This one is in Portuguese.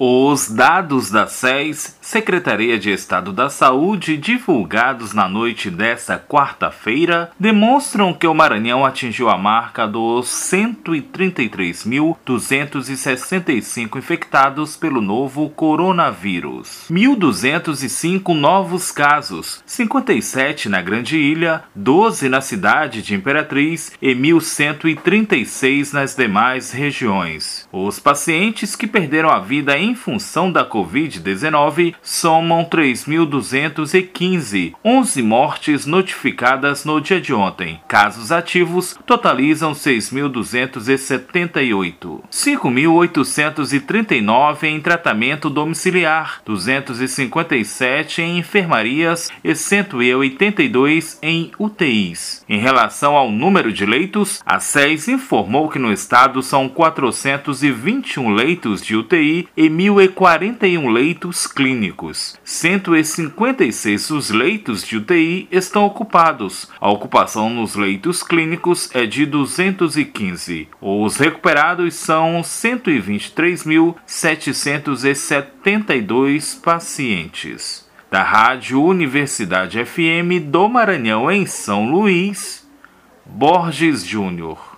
Os dados da SES, Secretaria de Estado da Saúde, divulgados na noite desta quarta-feira, demonstram que o Maranhão atingiu a marca dos 133.265 infectados pelo novo coronavírus. 1.205 novos casos, 57 na Grande Ilha, 12 na cidade de Imperatriz e 1.136 nas demais regiões. Os pacientes que perderam a vida em em função da Covid-19 somam 3.215, 11 mortes notificadas no dia de ontem. Casos ativos totalizam 6.278, 5.839 em tratamento domiciliar, 257 em enfermarias e 182 em UTIs. Em relação ao número de leitos, a SES informou que no estado são 421 leitos de UTI e 1.041 leitos clínicos. 156 dos leitos de UTI estão ocupados. A ocupação nos leitos clínicos é de 215. Os recuperados são 123.772 pacientes. Da Rádio Universidade FM do Maranhão, em São Luís, Borges Júnior.